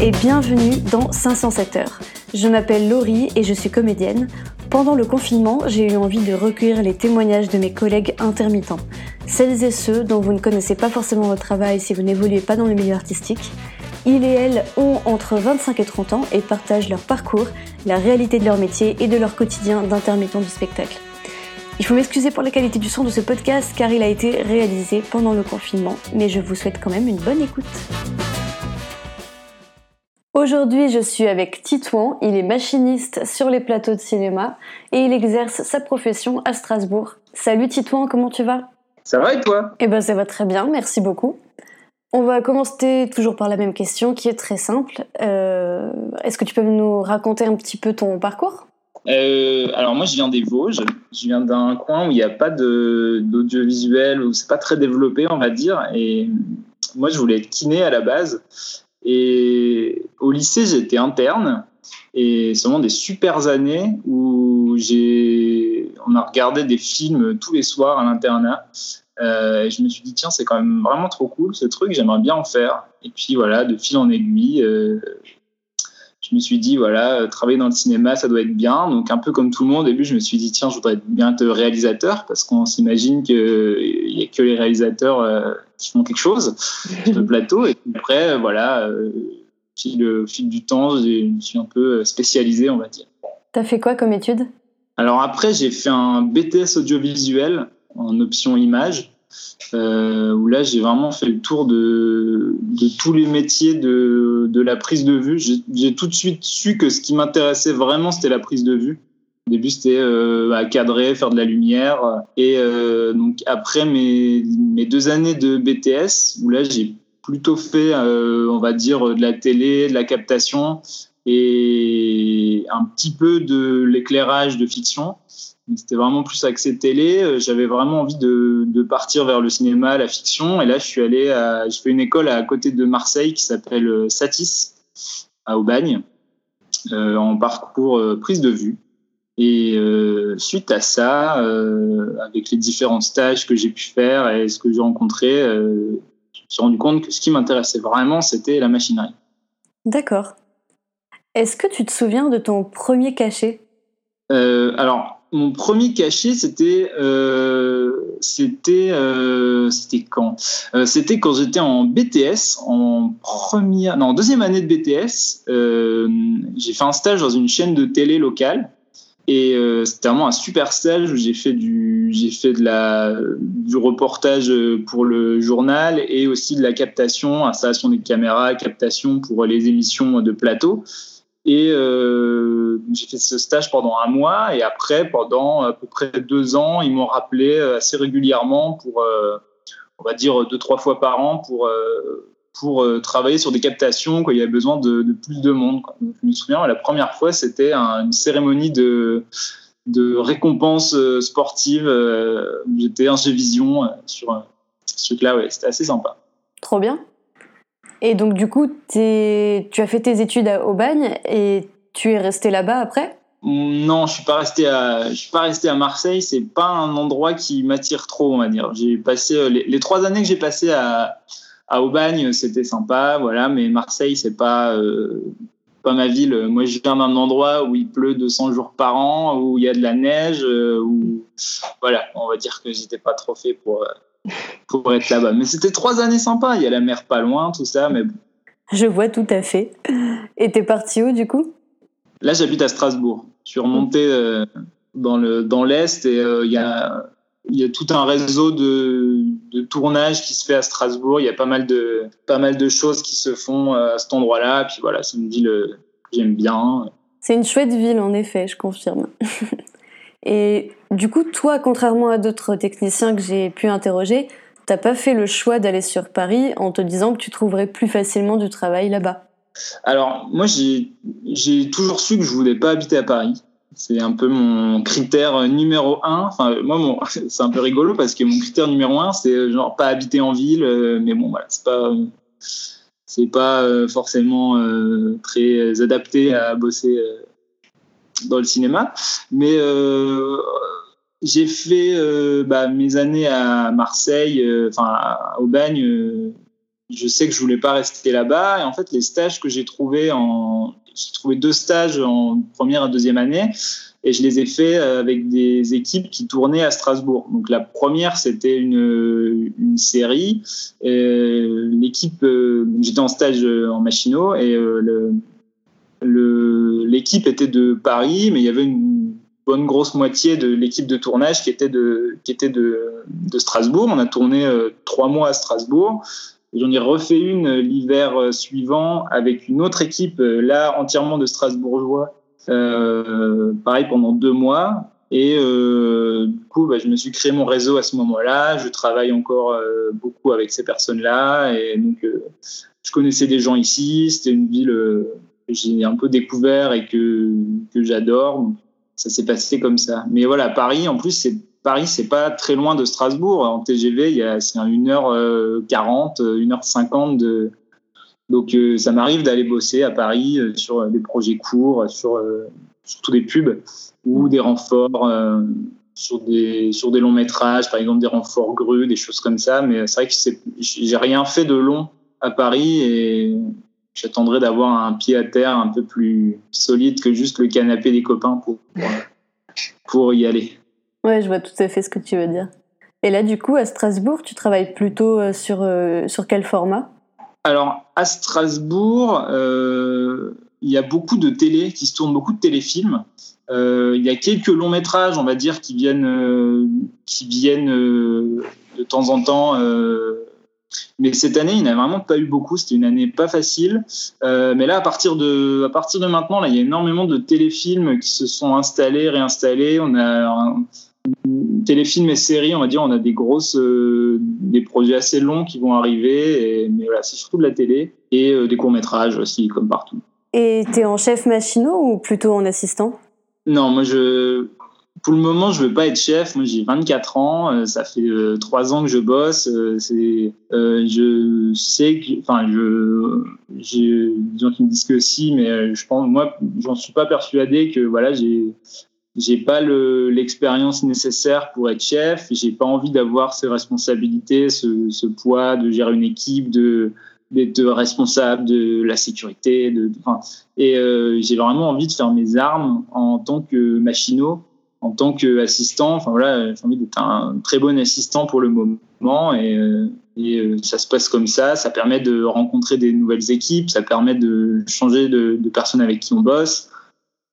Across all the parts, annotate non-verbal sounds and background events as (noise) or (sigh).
et bienvenue dans 507 heures. Je m'appelle Laurie et je suis comédienne. Pendant le confinement, j'ai eu envie de recueillir les témoignages de mes collègues intermittents. Celles et ceux dont vous ne connaissez pas forcément votre travail si vous n'évoluez pas dans le milieu artistique. Ils et elles ont entre 25 et 30 ans et partagent leur parcours, la réalité de leur métier et de leur quotidien d'intermittent du spectacle. Il faut m'excuser pour la qualité du son de ce podcast car il a été réalisé pendant le confinement, mais je vous souhaite quand même une bonne écoute. Aujourd'hui, je suis avec Titouan. Il est machiniste sur les plateaux de cinéma et il exerce sa profession à Strasbourg. Salut Titouan, comment tu vas? Ça va et toi? Eh ben, ça va très bien, merci beaucoup. On va commencer toujours par la même question qui est très simple. Euh, Est-ce que tu peux nous raconter un petit peu ton parcours? Euh, Alors moi, je viens des Vosges. Je viens d'un coin où il n'y a pas d'audiovisuel, où c'est pas très développé, on va dire. Et moi, je voulais être kiné à la base. Et au lycée, j'étais interne. Et c'est vraiment des super années où j'ai, on a regardé des films tous les soirs à l'internat. Euh, et je me suis dit, tiens, c'est quand même vraiment trop cool ce truc, j'aimerais bien en faire. Et puis voilà, de fil en aiguille, euh, je me suis dit, voilà, euh, travailler dans le cinéma, ça doit être bien. Donc, un peu comme tout le monde, au début, je me suis dit, tiens, je voudrais bien être réalisateur parce qu'on s'imagine qu'il n'y a que les réalisateurs euh, qui font quelque chose (laughs) sur le plateau. Et puis après, euh, voilà, euh, fil, au fil du temps, je me suis un peu spécialisé, on va dire. T'as fait quoi comme étude? Alors, après, j'ai fait un BTS audiovisuel en option image. Euh, où là j'ai vraiment fait le tour de, tous les métiers de, de la prise de vue. J'ai tout de suite su que ce qui m'intéressait vraiment c'était la prise de vue. Au début c'était euh, à cadrer, faire de la lumière. Et euh, donc après mes, mes deux années de BTS, où là j'ai plutôt fait, euh, on va dire, de la télé, de la captation et un petit peu de l'éclairage de fiction. C'était vraiment plus axé télé. Euh, J'avais vraiment envie de, de, partir vers le cinéma, la fiction. Et là, je suis allé à, je fais une école à côté de Marseille qui s'appelle euh, Satis, à Aubagne, euh, en parcours prise de vue. Et euh, suite à ça, euh, avec les différents stages que j'ai pu faire et ce que j'ai rencontré, je me suis rendu compte que ce qui m'intéressait vraiment, c'était la machinerie. D'accord. Est-ce que tu te souviens de ton premier cachet? Alors, mon premier cachet, c'était euh, c'était euh, c'était quand? Euh, C'était quand j'étais en BTS, en première, non, en deuxième année de BTS. Euh, j'ai fait un stage dans une chaîne de télé locale et euh, c'était vraiment un super stage où j'ai fait du j'ai fait de la du reportage pour le journal et aussi de la captation, installation des caméras, captation pour les émissions de plateau. Et euh, j'ai fait ce stage pendant un mois et après, pendant à peu près deux ans, ils m'ont rappelé assez régulièrement pour, euh, on va dire, deux, trois fois par an pour, euh, pour travailler sur des captations quand il y avait besoin de, plus de monde. Je me souviens, la première fois, c'était un, une cérémonie de, de récompense sportive. J'étais ingé vision sur ce truc-là, ouais, c'était assez sympa. Trop bien. Et donc, du coup, tu as fait tes études à Aubagne et tu es resté là-bas après? Non, je suis suis pas resté à Marseille. C'est pas un endroit qui m'attire trop, on va dire. Passé les, les, trois années que j'ai passées à, à Aubagne, c'était sympa, voilà. Mais Marseille, c'est pas, euh, pas ma ville. Moi, je viens d'un endroit où il pleut 200 jours par an, où il y a de la neige, euh, où, voilà, on va dire que j'étais pas trop fait pour. Pour être là-bas. Mais c'était trois années sympas. Il y a la mer pas loin, tout ça. Mais bon. Je vois tout à fait. Et t'es parti où du coup? Là, j'habite à Strasbourg. Je suis remonté euh, dans le dans l'est et euh, il y a il y a tout un réseau de, de tournage qui se fait à Strasbourg. Il y a pas mal de pas mal de choses qui se font euh, à cet endroit-là. Puis voilà, c'est une ville que j'aime bien. C'est une chouette ville en effet, je confirme. (laughs) Et du coup, toi, contrairement à d'autres techniciens que j'ai pu interroger, t'as pas fait le choix d'aller sur Paris en te disant que tu trouverais plus facilement du travail là-bas? Alors, moi, j'ai toujours su que je voulais pas habiter à Paris. C'est un peu mon critère numéro un. Enfin, moi, (laughs) c'est un peu rigolo parce que mon critère numéro un, c'est genre pas habiter en ville. Mais bon, voilà, c'est pas, c'est pas forcément très adapté à bosser dans le cinéma. Mais euh, j'ai fait euh, bah, mes années à Marseille, enfin à Aubagne. je sais que je voulais pas rester là-bas. Et en fait, les stages que j'ai trouvés j'ai trouvé deux stages en première et deuxième année et je les ai faits avec des équipes qui tournaient à Strasbourg. Donc la première, c'était une, série. L'équipe, euh, j'étais en stage en machinot et euh, le, l'équipe était de Paris, mais il y avait une bonne grosse moitié de l'équipe de tournage qui était de, Strasbourg. On a tourné euh, trois mois à Strasbourg. J'en ai refait une l'hiver suivant avec une autre équipe, là entièrement de Strasbourgeois, euh, pareil pendant deux mois. Et euh, du coup, bah, je me suis créé mon réseau à ce moment-là. Je travaille encore euh, beaucoup avec ces personnes-là. Et donc, euh, je connaissais des gens ici. C'était une ville j'ai un peu découvert et que, que j'adore. Ça s'est passé comme ça. Mais voilà, Paris, en plus, c'est Paris, c'est pas très loin de Strasbourg. En TGV, c'est 1h40, 1h50 de, donc euh, ça m'arrive d'aller bosser à Paris euh, sur des projets courts, sur surtout des pubs ou des renforts sur des sur des longs métrages, par exemple des renforts grues, des choses comme ça. Mais c'est vrai que j'ai rien fait de long à Paris j'attendrai d'avoir un pied à terre un peu plus solide que juste le canapé des copains pour pour, y aller. Ouais, je vois tout à fait ce que tu veux dire. Et là, du coup, à Strasbourg, tu travailles plutôt sur sur quel format? Alors, à Strasbourg, euh, il y a beaucoup de télé, qui se tournent beaucoup de téléfilms. Euh, il y a quelques longs métrages, on va dire, qui viennent, euh, qui viennent de temps en temps. Mais cette année, il n'y a vraiment pas eu beaucoup. C'était une année pas facile. mais là, à partir de, à partir de maintenant, là, il y a énormément de téléfilms qui se sont installés, réinstallés. On a un, téléfilms et séries, on va dire, on a des grosses, euh, des projets assez longs qui vont arriver. Et, mais voilà, c'est surtout de la télé et euh, des courts métrages aussi, comme partout. Et tu es en chef machinot ou plutôt en assistant? Non, moi je, pour le moment, je veux pas être chef. Moi, j'ai 24 ans. Euh, ça fait trois ans que je bosse. c'est, je sais que, enfin, je, j'ai des gens qui me disent que si, mais je pense, moi, j'en suis pas persuadé que voilà, j'ai j'ai pas l'expérience nécessaire pour être chef. J'ai pas envie d'avoir ces responsabilités, ce, poids de gérer une équipe, de d'être responsable de la sécurité. Et euh, j'ai vraiment envie de faire mes armes en tant que machinot, en tant qu'assistant. Enfin voilà, envie d'être un très bon assistant pour le moment. Et, euh, et euh, ça se passe comme ça. Ça permet de rencontrer des nouvelles équipes. Ça permet de changer de, de personnes avec qui on bosse.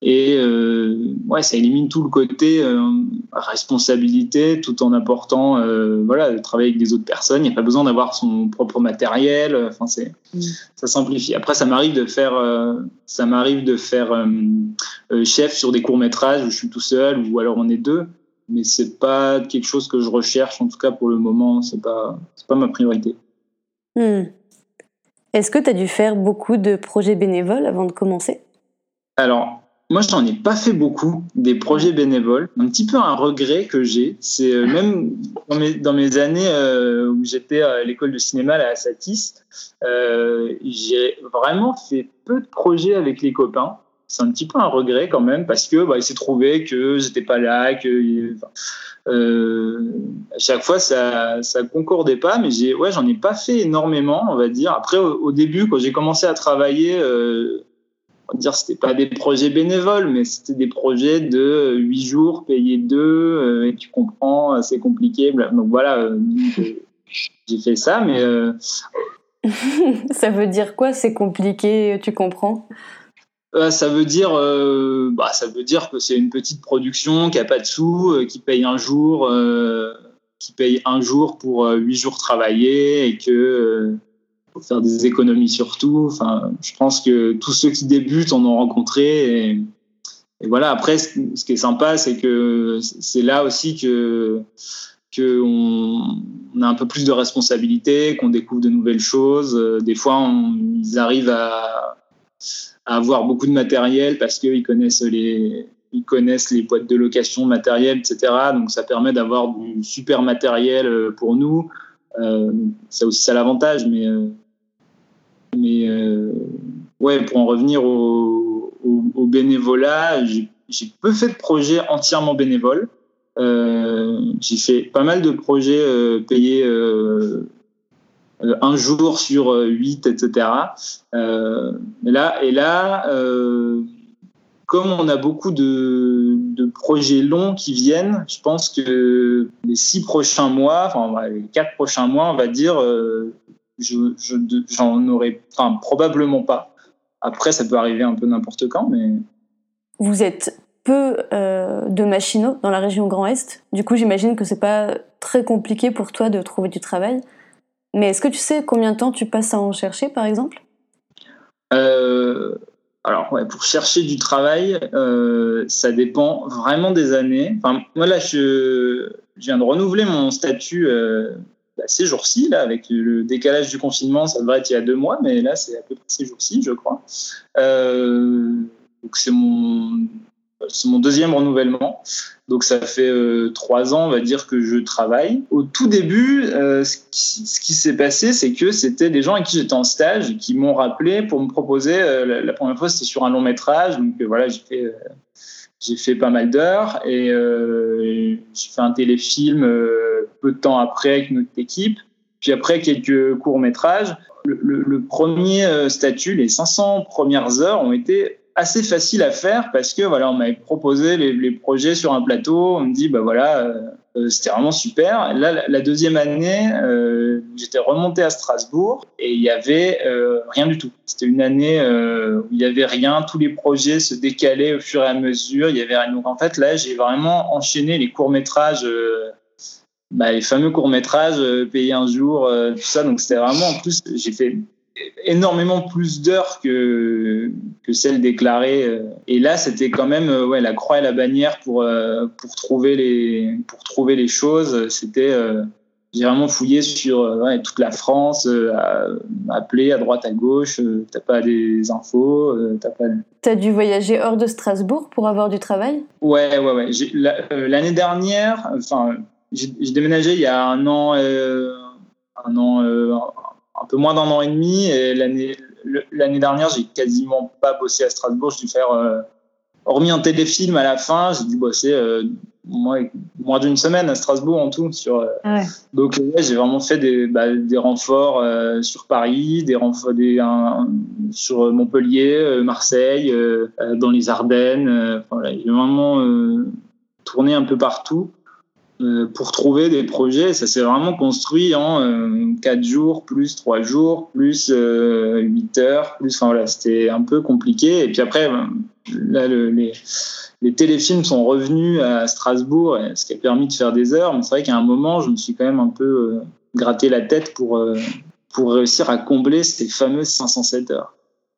Et euh, ouais, ça élimine tout le côté euh, responsabilité, tout en apportant, euh, voilà, de travailler avec des autres personnes. Il n'y a pas besoin d'avoir son propre matériel. Enfin, c'est, mm. ça simplifie. Après, ça m'arrive de faire, euh, ça m'arrive de faire euh, chef sur des courts métrages où je suis tout seul ou alors on est deux. Mais c'est pas quelque chose que je recherche. En tout cas, pour le moment, c'est pas, c'est pas ma priorité. Mm. Est-ce que tu as dû faire beaucoup de projets bénévoles avant de commencer? Alors, moi, je n'en ai pas fait beaucoup des projets bénévoles. Un petit peu un regret que j'ai, c'est euh, même dans mes, années euh, où j'étais à l'école de cinéma à Satis, euh, j'ai vraiment fait peu de projets avec les copains. C'est un petit peu un regret quand même parce que bah, il s'est trouvé que j'étais pas là, que euh, à chaque fois ça ça concordait pas. Mais j'ai ouais, j'en ai pas fait énormément, on va dire. Après, au, début, quand j'ai commencé à travailler. On va dire c'était pas des projets bénévoles, mais c'était des projets de 8 jours payés 2, euh, et tu comprends, euh, c'est compliqué. Donc voilà, euh, j'ai fait ça, mais. (laughs) ça veut dire quoi C'est compliqué, tu comprends? Ça veut dire, bah, ça veut dire que c'est une petite production qui a pas de sous, qui paye un jour, qui paye un jour pour huit jours travaillés et que faut faire des économies sur tout. Enfin, je pense que tous ceux qui débutent en ont rencontré. Et, voilà, après, ce, qui est sympa, c'est que c'est là aussi que qu'on on a un peu plus de responsabilité, qu'on découvre de nouvelles choses. Des fois, ils arrivent à, avoir beaucoup de matériel parce qu'ils connaissent les ils connaissent les boîtes de location matériel, etc. Donc ça permet d'avoir du super matériel pour nous. Euh, c'est aussi ça l'avantage, mais, euh, mais euh, ouais, pour en revenir au, bénévolat, j'ai peu fait de projets entièrement bénévoles. j'ai fait pas mal de projets payés un jour sur huit, etc. et là, et là comme on a beaucoup de, projets longs qui viennent, je pense que les six prochains mois, enfin les quatre prochains mois, on va dire, je, j'en aurais, enfin probablement pas. Après, ça peut arriver un peu n'importe quand, mais. Vous êtes peu euh, de machinaux dans la région Grand Est. Du coup, j'imagine que c'est pas très compliqué pour toi de trouver du travail. Mais est-ce que tu sais combien de temps tu passes à en chercher, par exemple? Euh, Alors, pour chercher du travail, euh, ça dépend vraiment des années. Enfin, moi, là, je, viens de renouveler mon statut bah, ces jours-ci, là, avec le décalage du confinement, ça devrait être il y a deux mois, mais là, c'est à peu près ces jours-ci, je crois. Euh, donc, c'est mon, c'est mon deuxième renouvellement. Donc, ça fait euh, trois ans, on va dire, que je travaille. Au tout début, euh, ce qui, s'est passé, c'est que c'était des gens avec qui j'étais en stage qui m'ont rappelé pour me proposer. La, la, première fois, c'était sur un long métrage. Donc, voilà, j'ai fait j'ai fait pas mal d'heures et euh, j'ai fait un téléfilm euh, peu de temps après avec notre équipe. Puis après quelques courts métrages. Le, premier euh, statut, les 500 premières heures ont été assez faciles à faire parce que voilà, on m'avait proposé les, projets sur un plateau. On me dit bah voilà, euh, euh, c'était vraiment super. Là, la deuxième année, euh, j'étais remonté à Strasbourg et il y avait rien du tout. C'était une année où il y avait rien. Tous les projets se décalaient au fur et à mesure. Il y avait rien. Donc en fait, là, j'ai vraiment enchaîné les courts métrages. Bah, les fameux courts métrages payés un jour, tout ça. Donc c'était vraiment en plus, j'ai fait énormément plus d'heures que, que celles déclarées. Et là, c'était quand même ouais, la croix et la bannière pour, pour, trouver, les, pour trouver les choses. C'était. j'ai vraiment fouillé sur ouais, toute la France, euh, appelé à droite, à gauche, t'as pas des infos, t'as pas. T'as dû voyager hors de Strasbourg pour avoir du travail? Ouais, ouais, ouais. L'année dernière, enfin, j'ai déménagé il y a un an, un an, un peu moins d'un an et demi. Et l'année, l'année dernière, j'ai quasiment pas bossé à Strasbourg. J'ai dû faire, euh, hormis un téléfilm à la fin, j'ai dû bosser euh, moins, moins d'une semaine à Strasbourg en tout. Sur, euh, ouais. Donc, ouais, j'ai vraiment fait des, bah, des renforts sur Paris, des renforts des, sur Montpellier, Marseille, dans les Ardennes. Voilà, j'ai vraiment tourné un peu partout. Euh, pour trouver des projets. Ça s'est vraiment construit en euh, 4 jours, plus 3 jours, plus euh, 8 heures, plus. Enfin voilà, c'était un peu compliqué. Et puis après, ben, là, le, les, les, téléfilms sont revenus à Strasbourg, ce qui a permis de faire des heures. Mais c'est vrai qu'à un moment, je me suis quand même un peu euh, gratté la tête pour, euh, pour réussir à combler ces fameuses 507 heures.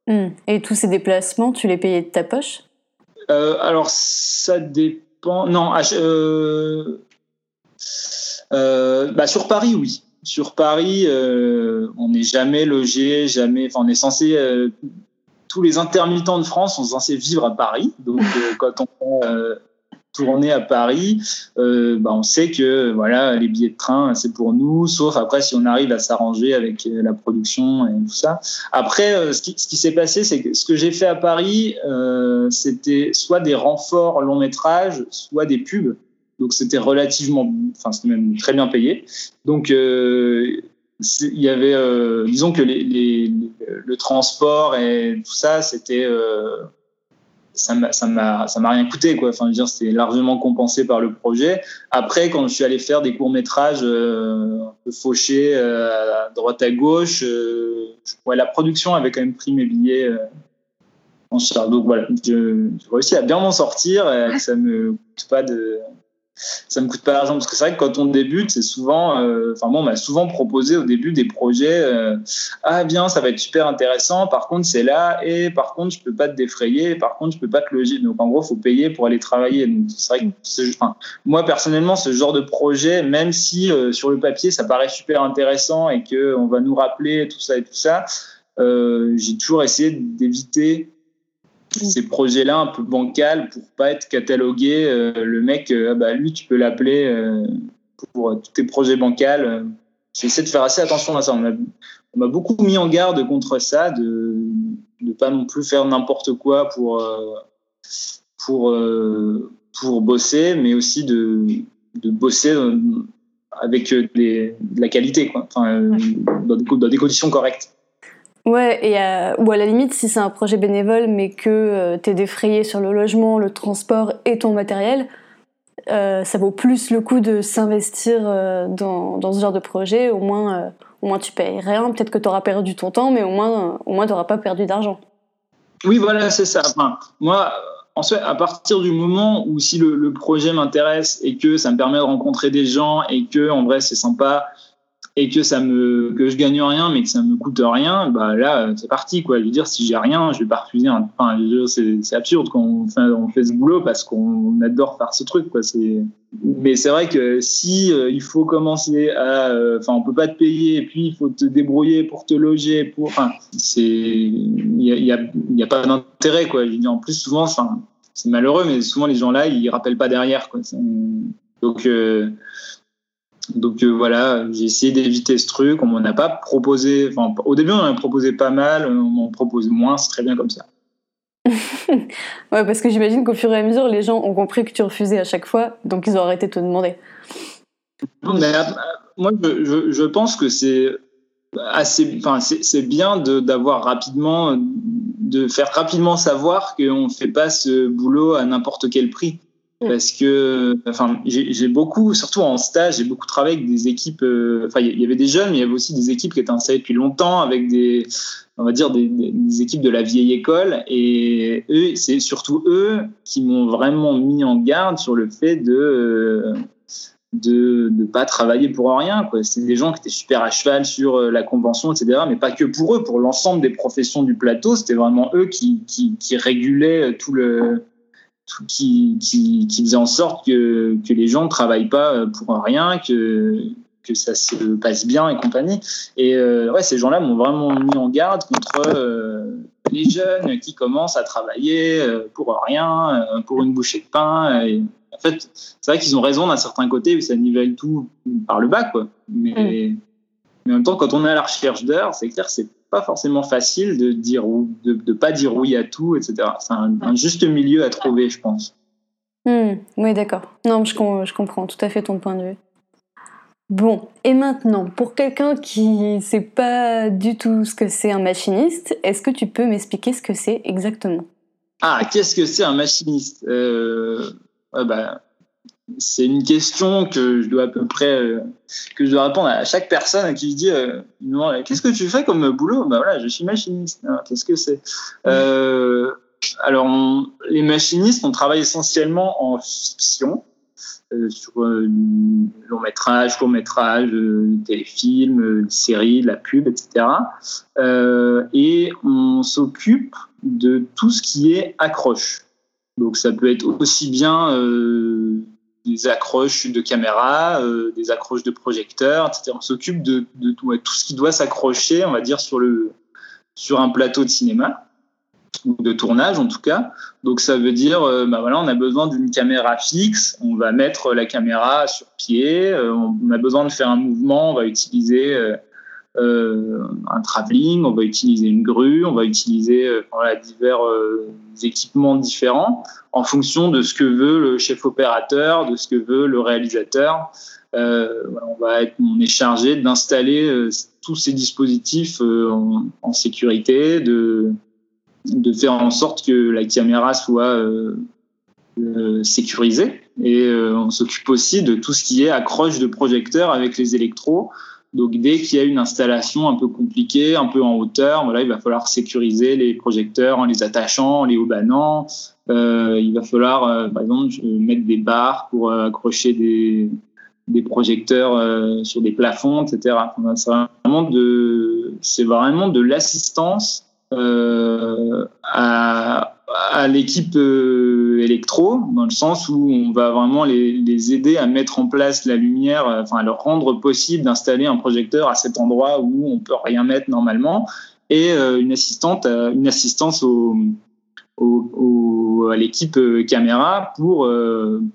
Mmh. Et tous ces déplacements, tu les payais de ta poche? Alors, ça dépend. Non, euh, bah, sur Paris, oui. Sur Paris, euh, on n'est jamais logé, jamais. Enfin, on est censé. Euh, tous les intermittents de France sont censés vivre à Paris. Donc, euh, (laughs) quand on euh, tourner à Paris, euh, bah, on sait que voilà les billets de train c'est pour nous, sauf après si on arrive à s'arranger avec la production et tout ça. Après, ce qui, ce qui s'est passé, c'est que ce que j'ai fait à Paris, euh, c'était soit des renforts long métrage, soit des pubs. Donc c'était relativement, enfin c'était même très bien payé. Donc euh, il y avait, euh, disons que les, le transport et tout ça, c'était, euh, ça m'a, ça m'a, rien coûté quoi. Enfin, je veux dire, c'était largement compensé par le projet. Après, quand je suis allé faire des courts métrages un peu fauchés à droite à gauche, ouais, la production avait quand même pris mes billets. en charge. Donc voilà, je, je réussis à bien m'en sortir et que ça me coûte pas de ça me coûte pas d'argent parce que c'est vrai que quand on débute c'est souvent euh, enfin moi on m'a souvent proposé au début des projets euh, ah bien ça va être super intéressant par contre c'est là et par contre je peux pas te défrayer par contre je peux pas te loger. Donc en gros faut payer pour aller travailler. Donc c'est vrai que enfin, moi personnellement ce genre de projet même si euh, sur le papier ça paraît super intéressant et que on va nous rappeler tout ça et tout ça j'ai toujours essayé d'éviter ces projets-là un peu bancal pour pas être catalogué. Euh, le mec, euh, ah bah, lui, tu peux l'appeler euh, pour tous tes projets bancals. J'essaie de faire assez attention à ça. On m'a beaucoup mis en garde contre ça, de ne pas non plus faire n'importe quoi pour, pour, pour bosser, mais aussi de, de bosser avec de la qualité, quoi. Enfin, dans, des, conditions correctes. Ouais, et ou à la limite, si c'est un projet bénévole, mais que tu es défrayé sur le logement, le transport et ton matériel, ça vaut plus le coup de s'investir dans, dans, ce genre de projet. Au moins, au moins tu payes rien. Peut-être que tu auras perdu ton temps, mais au moins, au moins tu n'auras pas perdu d'argent. Oui, voilà, c'est ça. Moi, ensuite, à partir du moment où si le, projet m'intéresse et que ça me permet de rencontrer des gens et que en vrai c'est sympa et que ça me que je gagne rien mais que ça me coûte rien bah là c'est parti quoi. Je veux dire si j'ai rien je vais pas refuser enfin c'est absurde quand on fait, on fait ce boulot parce qu'on adore faire ce truc quoi. C'est mais c'est vrai que si euh, il faut commencer à euh, enfin on peut pas te payer et puis il faut te débrouiller pour te loger pour c'est il y a, y, y a pas d'intérêt quoi. Je veux dire en plus souvent c'est malheureux mais souvent les gens là ils rappellent pas derrière quoi. Donc euh, donc euh, voilà, j'ai essayé d'éviter ce truc. On m'en a pas proposé. Enfin, au début, on en a proposé pas mal. On m'en propose moins. C'est très bien comme ça. (laughs) ouais, parce que j'imagine qu'au fur et à mesure, les gens ont compris que tu refusais à chaque fois, donc ils ont arrêté de te demander. Mais, euh, moi, je, je, pense que c'est assez. Enfin, c'est bien d'avoir rapidement, de faire rapidement savoir qu'on ne fait pas ce boulot à n'importe quel prix. Mm. parce que enfin j'ai beaucoup surtout en stage j'ai beaucoup travaillé avec des équipes euh, enfin il y avait des jeunes mais il y avait aussi des équipes qui étaient installées depuis longtemps avec des on va dire des, des équipes de la vieille école et eux c'est surtout eux qui m'ont vraiment mis en garde sur le fait de euh, de ne pas travailler pour rien. C'est des gens qui étaient super à cheval sur euh, la convention, etc. Mais pas que pour eux, pour l'ensemble des professions du plateau, c'était vraiment eux qui, qui, qui régulaient tout le, qui, qui, qui, faisait en sorte que, que les gens ne travaillent pas euh, pour rien, que, que ça se passe bien et compagnie. Et euh, ouais, ces gens-là m'ont vraiment mis en garde contre euh, les jeunes qui commencent à travailler pour rien, pour une bouchée de pain. Et en fait, c'est vrai qu'ils ont raison d'un certain côté, ça nivelle tout par le bas, quoi. Mais, mm. mais en même temps, quand on est à la recherche d'heures, c'est clair, c'est pas forcément facile de dire de, de pas dire oui à tout, etc. C'est un, juste milieu à trouver, je pense. Hmm, oui, d'accord. Non, je, je, comprends tout à fait ton point de vue. Bon, et maintenant, pour quelqu'un qui ne sait pas du tout ce que c'est un machiniste, est-ce que tu peux m'expliquer ce que c'est exactement? Ah, qu'est-ce que c'est un machiniste? Euh, bah, c'est une question que je dois à peu près euh, que je dois répondre à chaque personne qui dit euh, qu'est-ce que tu fais comme boulot? Bah voilà je suis machiniste. Qu'est-ce que c'est? Euh, alors les machinistes on travaille essentiellement en fiction sur long métrage court métrage téléfilm séries la pub etc et on s'occupe de tout ce qui est accroche. Donc ça peut être aussi bien des accroches de caméras, euh, des accroches de projecteurs, etc. On s'occupe de, de tout, ce qui doit s'accrocher, on va dire, sur, le, sur un plateau de cinéma ou de tournage en tout cas. Donc ça veut dire, euh, bah voilà, on a besoin d'une caméra fixe, on va mettre la caméra sur pied, euh, on a besoin de faire un mouvement, on va utiliser euh, un travelling, on va utiliser une grue, on va utiliser euh, divers euh, équipements différents en fonction de ce que veut le chef opérateur, de ce que veut le réalisateur. Euh, on, est chargé d'installer tous ces dispositifs en, sécurité, de, de faire en sorte que la caméra soit euh, sécurisée. Et on s'occupe aussi de tout ce qui est accroche de projecteurs avec les électros donc dès qu'il y a une installation un peu compliquée, un peu en hauteur, voilà, il va falloir sécuriser les projecteurs en les attachant, en les haubannant. Euh, il va falloir, euh, par exemple, mettre des barres pour euh, accrocher des, des projecteurs euh, sur des plafonds, etc. c'est vraiment de, c'est vraiment de l'assistance à, à l'équipe électro, dans le sens où on va vraiment les, aider à mettre en place la lumière, euh, enfin à leur rendre possible d'installer un projecteur à cet endroit où on peut rien mettre normalement, et euh, une assistante, euh, une assistance au, à l'équipe caméra pour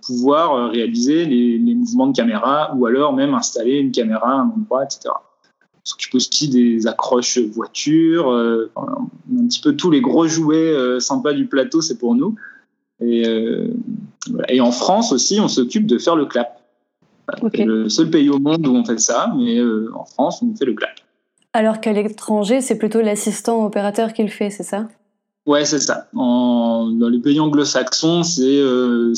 pouvoir réaliser les, mouvements de caméra ou alors même installer une caméra à un endroit, etc. On s'occupe aussi des accroches voitures, un petit peu tous les gros jouets sympas du plateau, c'est pour nous. Et, euh, et en France aussi, on s'occupe de faire le clap. C'est le seul pays au monde où on fait ça, mais en France, on fait le clap. Alors qu'à l'étranger, c'est plutôt l'assistant opérateur qui le fait, c'est ça? Ouais, c'est ça. En, dans les pays anglo-saxons, c'est euh,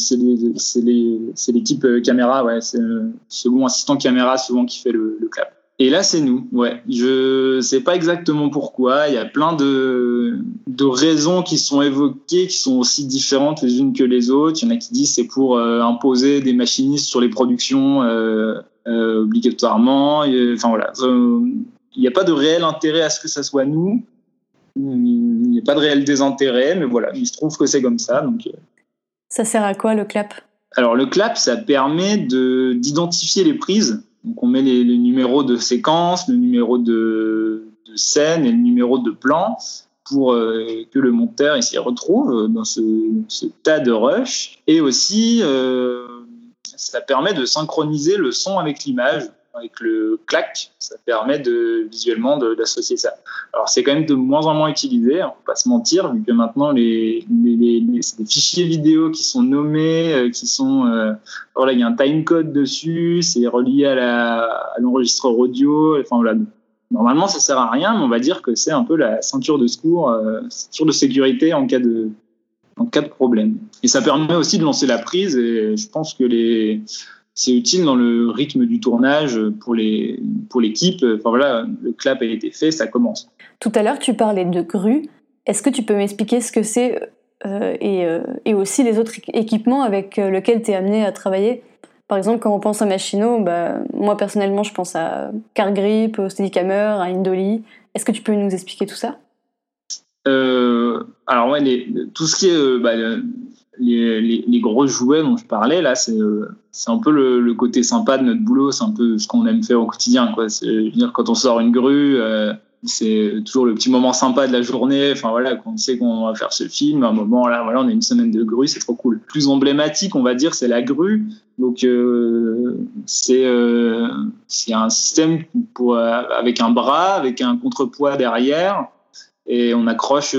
l'équipe euh, caméra, ouais, c'est le second assistant caméra souvent qui fait le, le clap. Et là, c'est nous. Ouais, je sais pas exactement pourquoi. Il y a plein de, de raisons qui sont évoquées, qui sont aussi différentes les unes que les autres. Il y en a qui disent c'est pour euh, imposer des machinistes sur les productions euh, euh, obligatoirement. enfin voilà, il n'y a pas de réel intérêt à ce que ça soit nous. Il n'y a pas de réel désintérêt, mais voilà, il se trouve que c'est comme ça. Donc, ça sert à quoi le clap? Alors le clap, ça permet de d'identifier les prises. Donc on met les, numéros de séquence, le numéro de, scène et le numéro de plan pour euh, que le monteur s'y retrouve dans ce, ce, tas de rush. Et aussi, euh, ça permet de synchroniser le son avec l'image avec le clac, ça permet de visuellement d'associer ça. Alors c'est quand même de moins en moins utilisé, on ne pas se mentir, vu que maintenant les, les, fichiers vidéo qui sont nommés, euh, qui sont euh, voilà, il y a un time code dessus, c'est relié à l'enregistreur audio, enfin voilà. Normalement, ça sert à rien, mais on va dire que c'est un peu la ceinture de secours, euh, ceinture de sécurité en cas de en cas de problème. Et ça permet aussi de lancer la prise. Et je pense que les c'est utile dans le rythme du tournage pour les pour l'équipe. Enfin voilà, le clap a été fait, ça commence. Tout à l'heure, tu parlais de grue. Est-ce que tu peux m'expliquer ce que c'est euh, et, euh, et, aussi les autres équipements avec euh, lesquels tu es amené à travailler? Par exemple, quand on pense à Machino, bah, moi personnellement, je pense à Car Grip, au Steadicammer, à Indoli. Est-ce que tu peux nous expliquer tout ça? Alors ouais, les, tout ce qui est bah, les, gros jouets dont je parlais, là, c'est euh, un peu le, côté sympa de notre boulot, c'est un peu ce qu'on aime faire au quotidien. Quand on sort une grue, euh, c'est toujours le petit moment sympa de la journée. Enfin voilà, quand on sait qu'on va faire ce film, à un moment là, voilà, on a une semaine de grue, c'est trop cool. Plus emblématique, on va dire, c'est la grue. Donc euh, c'est euh, un système avec un bras, avec un contrepoids derrière, et on accroche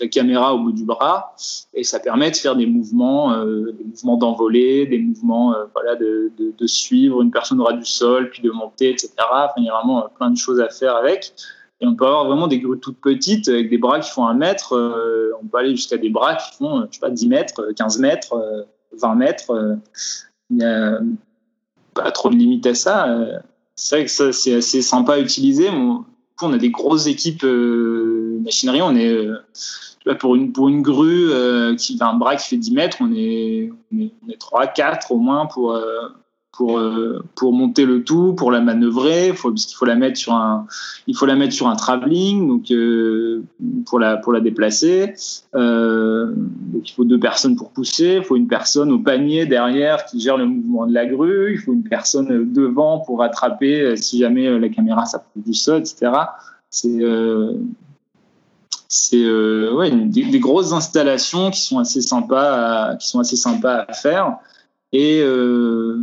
la caméra au bout du bras et ça permet de faire des mouvements, euh, des mouvements d'envolée, des mouvements euh, voilà, de, suivre une personne au du sol, puis de monter, etc. Enfin, il y a vraiment euh, plein de choses à faire avec. Et on peut avoir vraiment des grues toutes petites avec des bras qui font un mètre. On peut aller jusqu'à des bras qui font, je sais pas, 10 mètres, 15 mètres, 20 mètres. Il n'y a pas trop de limites à ça. C'est vrai que ça, c'est assez sympa à utiliser. on a des grosses équipes machinerie. On est pour une, pour une grue euh, qui a un bras qui fait 10 mètres, on est, on est, 3, 4 au moins pour, euh, pour, euh, pour monter le tout, pour la manœuvrer, faut, parce qu'il faut la mettre sur un, il faut la mettre sur un travelling, donc pour la pour la déplacer. donc il faut deux personnes pour pousser, il faut une personne au panier derrière qui gère le mouvement de la grue, il faut une personne devant pour rattraper si jamais la caméra s'approche du sol, etc. C'est c'est euh, ouais, des, grosses installations qui sont assez sympas à, qui sont assez sympas à faire. Et euh,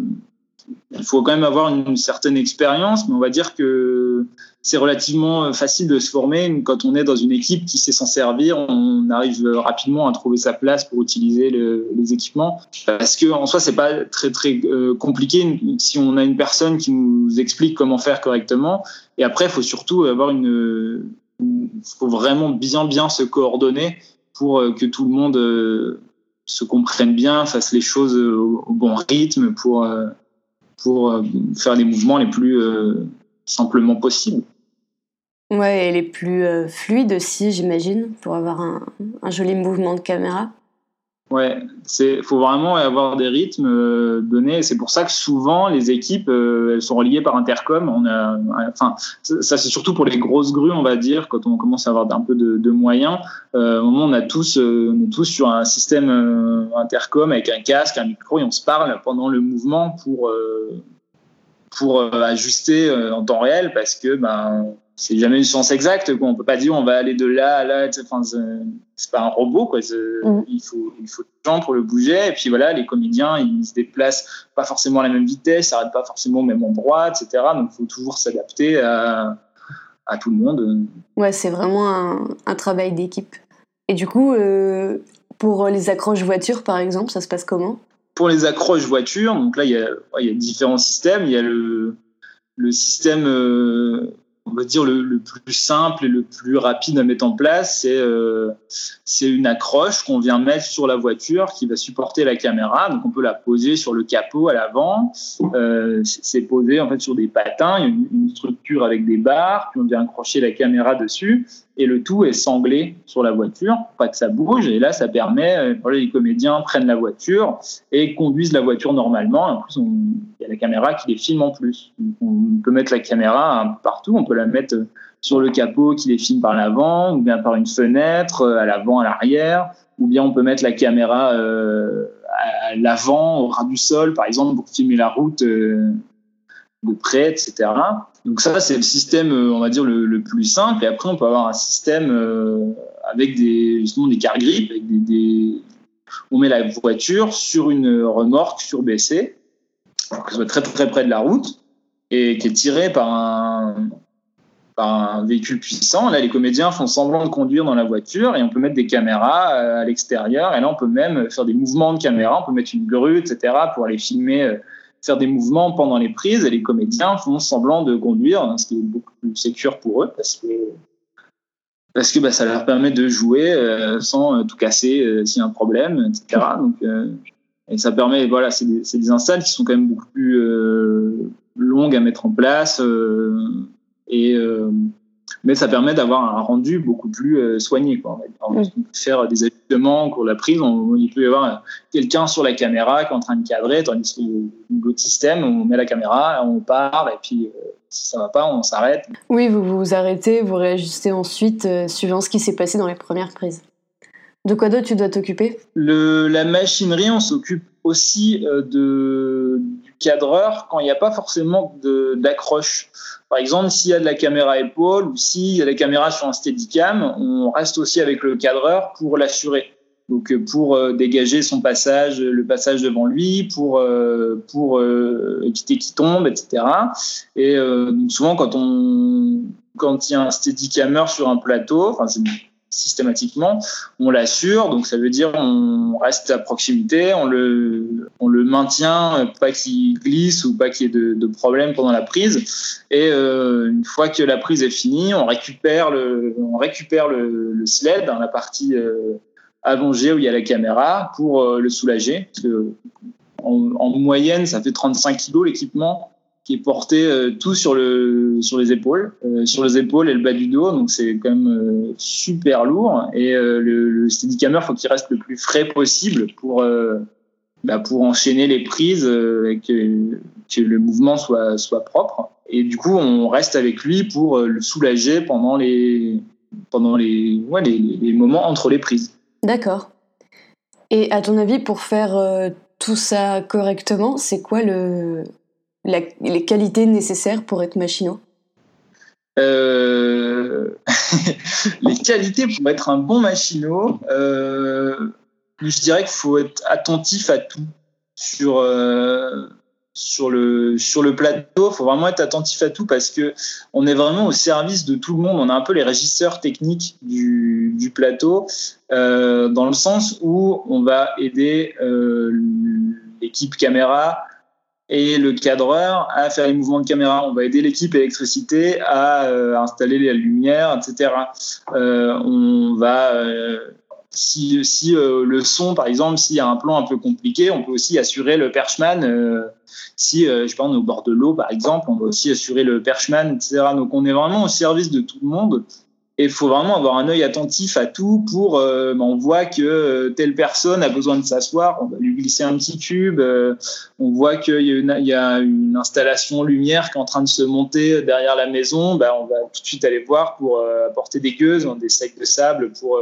il faut quand même avoir une, certaine expérience mais on va dire que c'est relativement facile de se former. Quand on est dans une équipe qui sait s'en servir on arrive rapidement à trouver sa place pour utiliser les équipements. Parce que en soi c'est pas très très euh, compliqué. Si on a une personne qui nous explique comment faire correctement et après il faut surtout avoir une faut vraiment bien bien se coordonner pour euh, que tout le monde euh, se comprenne bien, fasse les choses au, bon rythme pour, euh, pour faire les mouvements les plus simplement possibles. Ouais, et les plus fluides aussi, j'imagine, pour avoir un, un, joli mouvement de caméra. Ouais, c'est faut vraiment avoir des rythmes euh, donnés. C'est pour ça que souvent les équipes euh, elles sont reliées par intercom. Enfin, ça c'est surtout pour les grosses grues, on va dire, quand on commence à avoir un peu de, de moyens. Euh, au moment on a tous, on est tous sur un système intercom avec un casque, un micro et on se parle pendant le mouvement pour pour ajuster en temps réel parce que ben c'est jamais une science exacte. Quoi. On peut pas dire on va aller de là à là. Enfin, c'est pas un robot. Quoi. Mm. Il faut il faut des gens pour le bouger. Et puis voilà, les comédiens ils se déplacent pas forcément à la même vitesse, ils s'arrêtent pas forcément au même endroit, etc. Donc il faut toujours s'adapter à, à tout le monde. Ouais, c'est vraiment un, un travail d'équipe. Et du coup, euh, pour les accroches voitures par exemple, ça se passe comment? Pour les accroches voitures, donc là, il y a, il y a différents systèmes. Il y a le, le système on va dire le, le, plus simple et le plus rapide à mettre en place, c'est euh, une accroche qu'on vient mettre sur la voiture qui va supporter la caméra. Donc on peut la poser sur le capot à l'avant. Euh, c'est posé en fait sur des patins. Il y a une, structure avec des barres, puis on vient accrocher la caméra dessus et le tout est sanglé sur la voiture pas que ça bouge. Et là, ça permet, euh, les comédiens prennent la voiture et conduisent la voiture normalement. En plus, il y a la caméra qui les filme en plus. on peut mettre la caméra partout. On peut la mettre sur le capot qui les filme par l'avant, ou bien par une fenêtre, euh, à l'avant, à l'arrière, ou bien on peut mettre la caméra euh, à l'avant, au ras du sol, par exemple, pour filmer la route de près, etc. Donc ça, c'est le système, euh, on va dire, le, plus simple. Et après, on peut avoir un système euh, avec des, justement des car on met la voiture sur une remorque surbaissée, que ce soit très très près de la route, et qui est tirée par un, par un véhicule puissant. Là, les comédiens font semblant de conduire dans la voiture et on peut mettre des caméras euh, à l'extérieur. Et là, on peut même faire des mouvements de caméra, on peut mettre une grue, etc., pour aller filmer faire des mouvements pendant les prises et les comédiens font semblant de conduire, hein, ce qui est beaucoup plus sécure pour eux parce que parce que bah, ça leur permet de jouer euh, sans euh, tout casser euh, s'il y a un problème, etc. Donc, et ça permet, voilà, c'est des, des, qui sont quand même beaucoup plus longues à mettre en place et mais ça permet d'avoir un rendu beaucoup plus euh, soigné. Quoi. On peut faire des ajustements pour la prise. il peut y avoir quelqu'un sur la caméra qui est en train de cadrer, tandis que l'autre système, on met la caméra, on part, et puis euh, si ça va pas, on s'arrête. Oui, vous vous arrêtez, vous réajustez ensuite, euh, suivant ce qui s'est passé dans les premières prises. De quoi d'autre tu dois t'occuper? La machinerie, on s'occupe aussi de, cadreur quand il n'y a pas forcément d'accroche. Par exemple, s'il y a de la caméra épaule ou s'il y a la caméra sur un steadicam, on reste aussi avec le cadreur pour l'assurer. Donc euh, pour euh, dégager son passage, le passage devant lui, pour euh, pour éviter qu'il tombe, etc. Et donc souvent quand on quand il y a un steadicammer sur un plateau, enfin c'est systématiquement, on l'assure. Donc ça veut dire on reste à proximité, on le, on le maintient, pas qu'il glisse ou pas qu'il y ait de, de problème pendant la prise. Et euh, une fois que la prise est finie, on récupère le, on récupère le, le sled dans la partie euh, allongée où il y a la caméra pour euh, le soulager. Parce que en, en, moyenne, ça fait 35 kilos l'équipement qui est porté euh, tout sur le sur les épaules, euh, sur les épaules et le bas du dos, donc c'est quand même euh, super lourd. Et le, le steadicammer, faut qu'il reste le plus frais possible pour bah, pour enchaîner les prises et que, que le mouvement soit soit propre. Et du coup, on reste avec lui pour le soulager pendant les pendant les ouais, les moments entre les prises. D'accord. Et à ton avis, pour faire tout ça correctement, c'est quoi le, les qualités nécessaires pour être machinot? Euh... (laughs) Les qualités pour être un bon machinot, euh... je dirais qu'il faut être attentif à tout. Sur, euh... sur, le, sur le plateau, il faut vraiment être attentif à tout parce que on est vraiment au service de tout le monde. On a un peu les régisseurs techniques du, du plateau, dans le sens où on va aider l'équipe caméra et le cadreur à faire les mouvements de caméra. On va aider l'équipe électricité à euh, installer les lumières, etc. Euh, on va, euh, si, si le son, par exemple, s'il y a un plan un peu compliqué, on peut aussi assurer le perchman. Si, je pense, au bord de l'eau, par exemple, on va aussi assurer le perchman, etc. Donc, on est vraiment au service de tout le monde et il faut vraiment avoir un œil attentif à tout pour, euh, ben, on voit que euh, telle personne a besoin de s'asseoir, on va lui glisser un petit cube. Euh, on voit qu'il y, y, a une installation lumière qui est en train de se monter derrière la maison. Ben, on va tout de suite aller voir pour apporter des gueuses, des sacs de sable pour,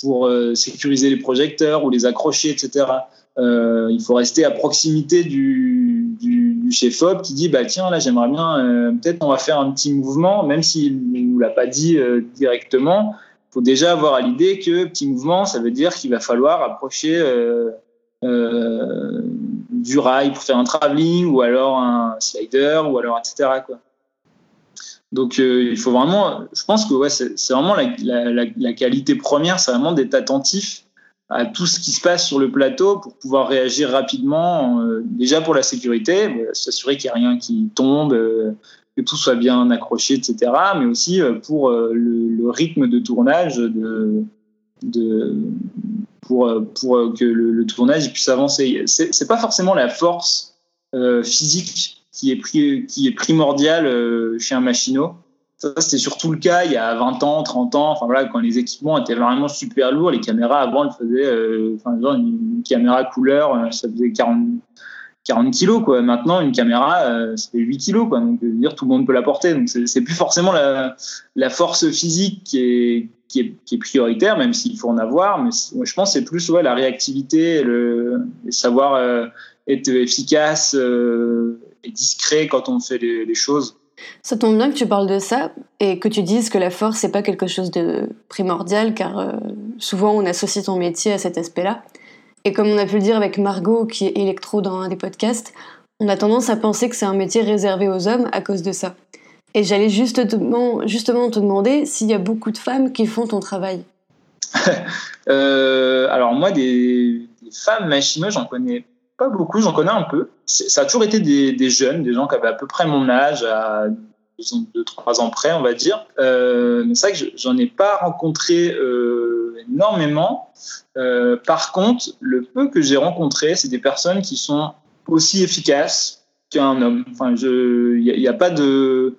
pour sécuriser les projecteurs ou les accrocher, etc. il faut rester à proximité du, du, du chef-op qui dit bah tiens là j'aimerais bien peut-être on va faire un petit mouvement même s'il nous l'a pas dit euh, directement, faut déjà avoir à l'idée que petit mouvement, ça veut dire qu'il va falloir approcher euh, euh, du rail pour faire un travelling ou alors un slider ou alors etc. Quoi. Donc il faut vraiment, je pense que ouais, c'est vraiment la, la, la, qualité première, c'est vraiment d'être attentif à tout ce qui se passe sur le plateau pour pouvoir réagir rapidement, euh, déjà pour la sécurité, bah, s'assurer qu'il n'y a rien qui tombe, euh, que tout soit bien accroché, etc. Mais aussi euh, pour le, rythme de tournage, de, de, pour, pour que le, tournage puisse avancer. C'est pas forcément la force physique qui est, qui est primordiale chez un machinot ça, c'était surtout le cas il y a 20 ans, 30 ans, enfin voilà, quand les équipements étaient vraiment super lourds. Les caméras avant, elles faisaient, euh, enfin, une, caméra couleur, euh, ça faisait 40, 40 kilos, quoi. Maintenant, une caméra, euh, ça fait 8 kilos, quoi. Donc, dire, tout le monde peut la porter. Donc, c'est plus forcément la, force physique qui est, prioritaire, même s'il faut en avoir. Mais je pense que c'est plus ouais, la réactivité, le, savoir être efficace et discret quand on fait les choses. Ça tombe bien que tu parles de ça et que tu dises que la force n'est pas quelque chose de primordial car euh, souvent on associe ton métier à cet aspect-là. Et comme on a pu le dire avec Margot qui est électro dans un des podcasts, on a tendance à penser que c'est un métier réservé aux hommes à cause de ça. Et j'allais justement, te demander s'il y a beaucoup de femmes qui font ton travail. (laughs) Euh, alors moi, des, des femmes machineuses, j'en connais pas beaucoup, j'en connais un peu. Ça a toujours été des, jeunes, des gens qui avaient à peu près mon âge, à 2-3 ans près, on va dire. Euh, c'est vrai que j'en ai pas rencontré euh, énormément. Euh, par contre, le peu que j'ai rencontré, c'est des personnes qui sont aussi efficaces qu'un homme. Enfin, il n'y a, a, pas de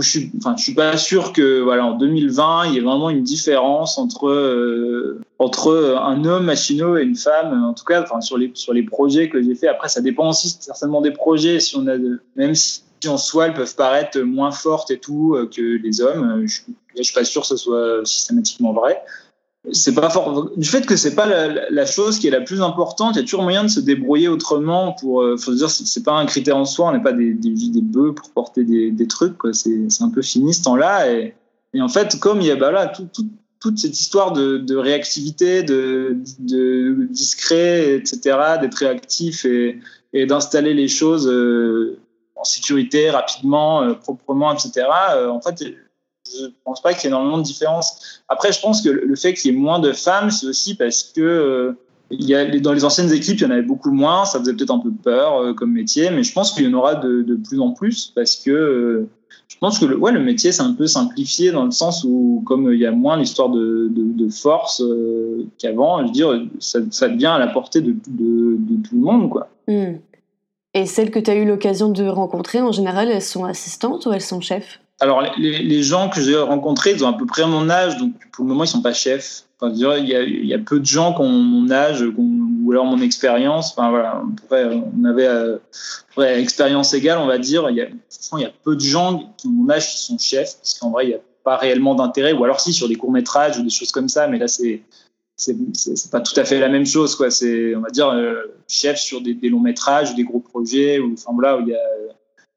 je suis, suis pas sûr que voilà en 2020 il y ait vraiment une différence entre euh, entre un homme machinot et une femme. En tout cas, sur les sur les projets que j'ai fait. Après, ça dépend aussi certainement des projets. Si on a même si en soi elles peuvent paraître moins fortes et tout euh, que les hommes, je, je suis pas sûr que ce soit systématiquement vrai c'est pas fort. Du fait que c'est pas la, chose qui est la plus importante, il y a toujours moyen de se débrouiller autrement. Pour, euh, faut dire, c'est pas un critère en soi. On n'est pas des, des, des bœufs pour porter des, des trucs. C'est un peu fini ce temps-là. Et, et, en fait, comme il y a bah là tout, tout, toute cette histoire de, de réactivité, de, de, discret, etc., d'être réactif et, et d'installer les choses euh, en sécurité rapidement, euh, proprement, etc. en fait, je pense pas qu'il y ait énormément de différence. Après, je pense que le fait qu'il y ait moins de femmes, c'est aussi parce que euh, il y a, dans les anciennes équipes, il y en avait beaucoup moins. Ça faisait peut-être un peu peur euh, comme métier, mais je pense qu'il y en aura de, plus en plus parce que euh, je pense que le, ouais, le métier c'est un peu simplifié dans le sens où, comme il y a moins l'histoire de, force qu'avant, je veux dire, ça, ça, devient à la portée de, tout le monde. Quoi. Hmm. Et celles que tu as eu l'occasion de rencontrer, en général, elles sont assistantes ou elles sont chefs? Alors, les, gens que j'ai rencontrés, ils ont à peu près mon âge, donc pour le moment, ils sont pas chefs. Enfin, il, y a, il y a peu de gens qui ont mon âge ou alors mon expérience. Enfin, voilà, on avait euh, expérience égale, on va dire. Il y, a, il y a peu de gens qui ont mon âge qui sont chefs, parce qu'en vrai, il n'y a pas réellement d'intérêt, ou alors si sur des courts-métrages ou des choses comme ça, mais là, c'est c'est pas tout à fait la même chose quoi c'est on va dire euh, chef sur des, des longs métrages ou des gros projets ou enfin voilà où il y a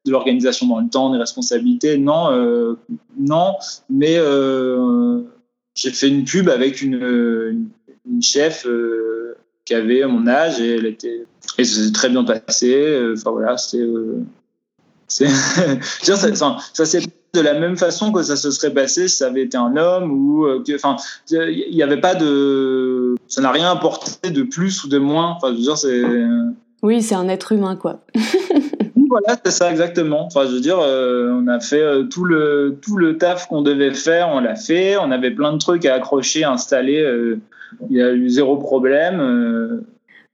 de l'organisation dans le temps, des responsabilités. Non, euh, non, mais euh, j'ai fait une pub avec une, une, chef euh, qui avait mon âge et elle était et ça s'est très bien passé. Enfin voilà, c'est (laughs) ça, ça s'est de la même façon que ça se serait passé si ça avait été un homme ou enfin il n'y avait pas de ça n'a rien apporté de plus ou de moins enfin je veux c'est oui c'est un être humain quoi (laughs) voilà, c'est ça exactement. Enfin, je veux dire, euh, on a fait euh, tout le taf qu'on devait faire, on l'a fait. On avait plein de trucs à accrocher, à installer. Euh, il y a eu zéro problème.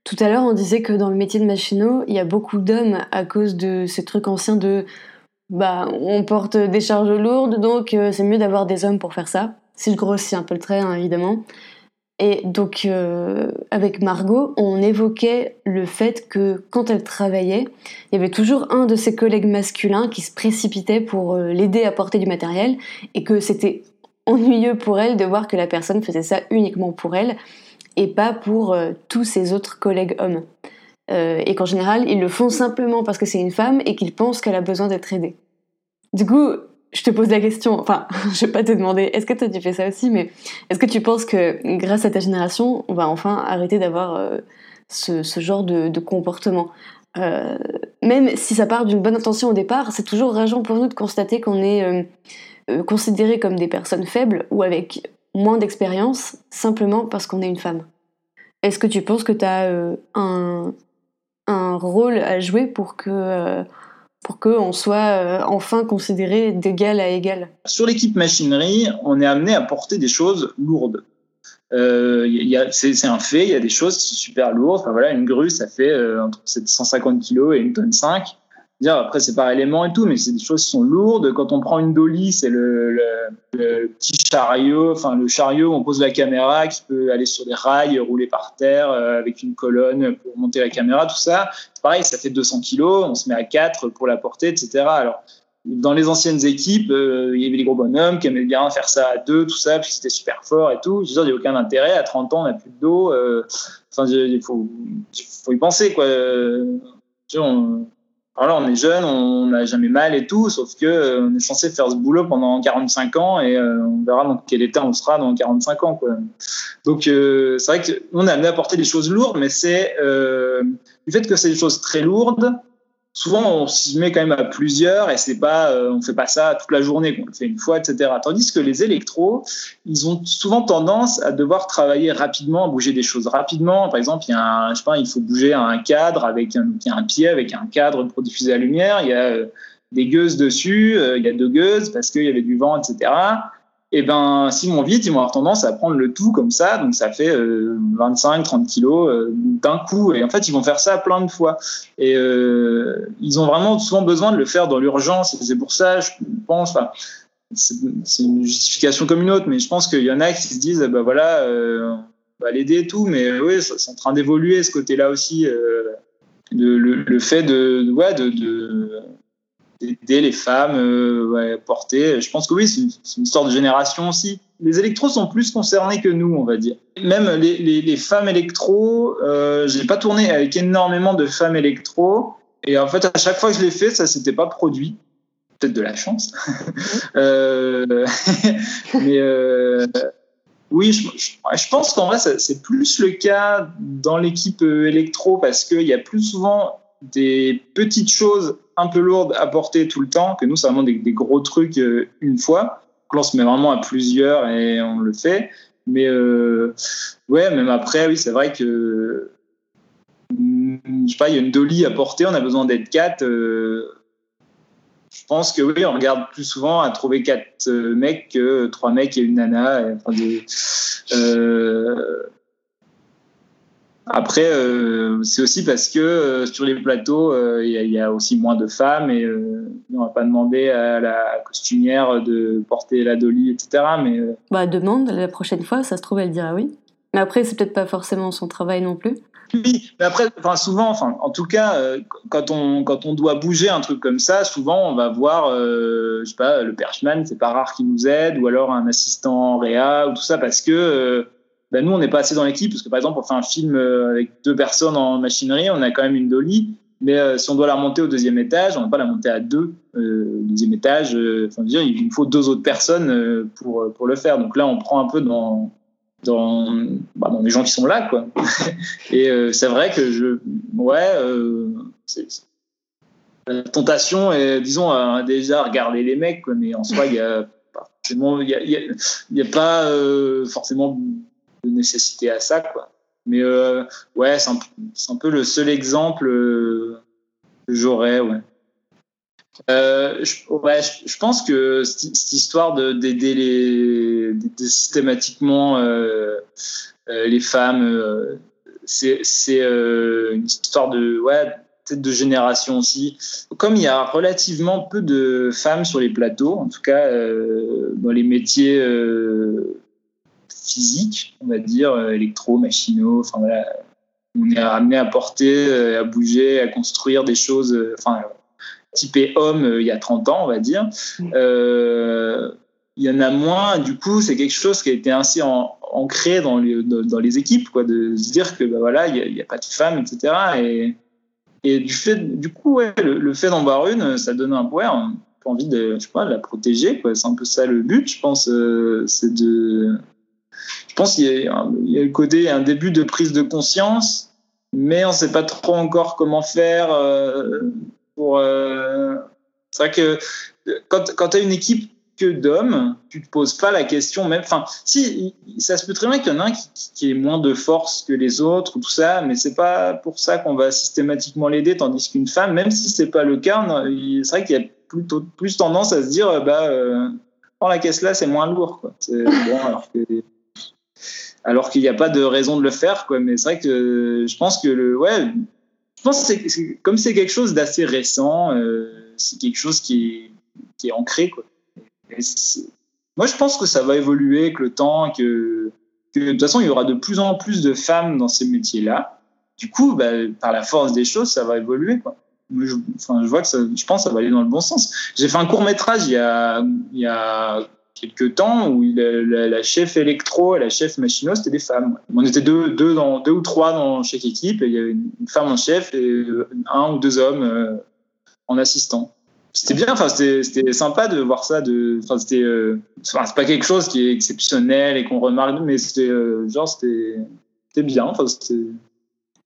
Tout à l'heure, on disait que dans le métier de machinot, il y a beaucoup d'hommes à cause de ces trucs anciens de bah on porte des charges lourdes, donc c'est mieux d'avoir des hommes pour faire ça. Si je grossis un peu le trait, hein, évidemment. Et donc, euh, avec Margot, on évoquait le fait que quand elle travaillait, il y avait toujours un de ses collègues masculins qui se précipitait pour euh, l'aider à porter du matériel et que c'était ennuyeux pour elle de voir que la personne faisait ça uniquement pour elle et pas pour euh, tous ses autres collègues hommes. et qu'en général, ils le font simplement parce que c'est une femme et qu'ils pensent qu'elle a besoin d'être aidée. Du coup, je te pose la question, enfin, (laughs) je vais pas te demander, est-ce que toi tu fais ça aussi, mais est-ce que tu penses que grâce à ta génération, on va enfin arrêter d'avoir euh, ce, genre de, comportement? Euh, Même si ça part d'une bonne intention au départ, c'est toujours rageant pour nous de constater qu'on est euh, considéré comme des personnes faibles ou avec moins d'expérience simplement parce qu'on est une femme. Est-ce que tu penses que tu as un, un, rôle à jouer pour que pour qu'on soit enfin considéré d'égal à égal Sur l'équipe machinerie, on est amené à porter des choses lourdes. Euh, c'est un fait, il y a des choses qui sont super lourdes. Enfin, voilà, une grue, ça fait euh, entre 750 kg et une tonne 5. Dire, après, c'est par élément et tout, mais c'est des choses qui sont lourdes. Quand on prend une dolly, c'est le, le, petit le chariot où on pose la caméra qui peut aller sur des rails, rouler par terre euh, avec une colonne pour monter la caméra, tout ça. Pareil, ça fait 200 kg, on se met à 4 pour la porter, etc. Alors, dans les anciennes équipes, euh, il y avait les gros bonhommes qui aimaient bien faire ça à deux, tout ça, puis c'était super fort et tout. Je veux il n'y a aucun intérêt. À 30 ans, on n'a plus de dos. Euh, enfin, il faut, faut y penser, quoi. Alors on est jeune, on n'a jamais mal et tout, sauf que euh, on est censé faire ce boulot pendant 45 ans et on verra dans quel état on sera dans 45 ans, quoi. Donc, c'est vrai qu'on a amené à porter des choses lourdes, mais c'est du fait que c'est des choses très lourdes souvent on s'y met quand même à plusieurs et c'est pas euh, on fait pas ça toute la journée on le fait une fois etc tandis que les électros ils ont souvent tendance à devoir travailler rapidement bouger des choses rapidement. Par exemple il y a un, je sais pas il faut bouger un cadre avec un, il y a un pied avec un cadre pour diffuser la lumière. Il y a euh, des gueuses dessus euh, il y a deux gueuses parce qu'il y avait du vent etc et eh ben s'ils vont vite, ils vont avoir tendance à prendre le tout comme ça, donc ça fait 25-30 euh, kilos euh, d'un coup. Et en fait, ils vont faire ça plein de fois. Et euh, ils ont vraiment souvent besoin de le faire dans l'urgence. C'est pour ça, je pense, c'est une justification comme une autre, mais je pense qu'il y en a qui se disent, bah voilà, on va l'aider et tout, mais oui, c'est en train d'évoluer ce côté-là aussi. le, fait de, ouais, de d'aider les femmes euh, porter. Je pense que oui, c'est une, une, histoire de génération aussi. Les électros sont plus concernés que nous, on va dire. Même les, femmes électro, euh, j'ai pas tourné avec énormément de femmes électro. Et en fait, à chaque fois que je l'ai fait, ça s'était pas produit. Peut-être de la chance. (laughs) euh, (laughs) mais euh, oui, je, je, pense qu'en vrai, c'est plus le cas dans l'équipe électro parce qu'il y a plus souvent des petites choses un peu lourdes à porter tout le temps, que nous, c'est vraiment des, gros trucs euh, une fois. Là, on se met vraiment à plusieurs et on le fait. Mais euh, ouais, même après, oui, c'est vrai que hmm, je sais pas, il y a une dolly à porter, on a besoin d'être quatre. Euh, je pense que oui, on regarde plus souvent à trouver quatre mecs que trois mecs et une nana. Après, euh, c'est aussi parce que euh, sur les plateaux, euh, il y, y, a aussi moins de femmes et on va pas demander à la costumière de porter la dolly, etc. Mais bah demande la prochaine fois, ça se trouve elle dira oui. Mais après, c'est peut-être pas forcément son travail non plus. Oui, mais après, enfin souvent, enfin en tout cas, quand on quand on doit bouger un truc comme ça, souvent on va voir, je sais pas, le perchman, c'est pas rare qu'il nous aide, ou alors un assistant réa ou tout ça, parce que ben nous, on n'est pas assez dans l'équipe, parce que par exemple, on fait un film euh, avec deux personnes en machinerie, on a quand même une dolly, mais euh, si on doit la monter au deuxième étage, on ne va pas la monter à deux. Euh, au deuxième étage, enfin, dire, il nous faut deux autres personnes pour, pour le faire. Donc là, on prend un peu dans, dans, bah, dans les gens qui sont là. Quoi. (laughs) Et c'est vrai que je. Ouais, la tentation est, disons, à déjà regarder les mecs, quoi, mais en soi, il n'y a, a, a, pas forcément de nécessité à ça, quoi. Mais euh, ouais, c'est un, peu le seul exemple euh, que j'aurais, ouais. Euh, je, ouais, je, pense que cette, histoire d'aider les systématiquement les femmes, c'est une histoire de ouais peut-être de génération aussi. Comme il y a relativement peu de femmes sur les plateaux, en tout cas dans les métiers physique, on va dire, euh, électro, machinaux, enfin voilà. On est amené à porter, euh, à bouger, à construire des choses, euh, enfin, typé homme il y a 30 ans, on va dire. Mm. il y en a moins, du coup, c'est quelque chose qui a été assez ancré dans les, dans, les équipes, quoi, de se dire que bah, voilà, il n'y a, pas de femmes, etc. Et, et du, fait, du coup, ouais, le, fait d'en voir une, ça donne un a envie de, je sais pas, la protéger. C'est un peu ça le but, je pense, c'est de, je pense qu'il y, a le côté, un début de prise de conscience, mais on ne sait pas trop encore comment faire euh, pour. Euh, c'est vrai que quand, tu as une équipe que d'hommes, tu te poses pas la question même. Enfin, si ça se peut très bien qu'il y en a un qui, qui, ait moins de force que les autres, tout ça, mais c'est pas pour ça qu'on va systématiquement l'aider, tandis qu'une femme, même si c'est pas le cas, c'est vrai qu'il y a plutôt plus tendance à se dire, bah, euh, la caisse là, c'est moins lourd, alors qu'il n'y a pas de raison de le faire, quoi. Mais c'est vrai que je pense que le, ouais, je pense que comme c'est quelque chose d'assez récent, euh, c'est quelque chose qui est, ancré, quoi. moi, je pense que ça va évoluer avec le temps, que, que de toute façon, il y aura de plus en plus de femmes dans ces métiers-là. Du coup, bah, par la force des choses, ça va évoluer, quoi. Je, enfin, je vois que ça, je pense que ça va aller dans le bon sens. J'ai fait un court métrage il y a, il y a quelques temps où la, chef électro et la chef machino, c'était des femmes. On était deux, deux, dans, deux ou trois dans chaque équipe, et il y avait une femme en chef et un ou deux hommes euh, en assistant. C'était bien, c'était sympa de voir ça. Enfin, c'était, euh, c'est pas quelque chose qui est exceptionnel et qu'on remarque, mais c'était euh, bien.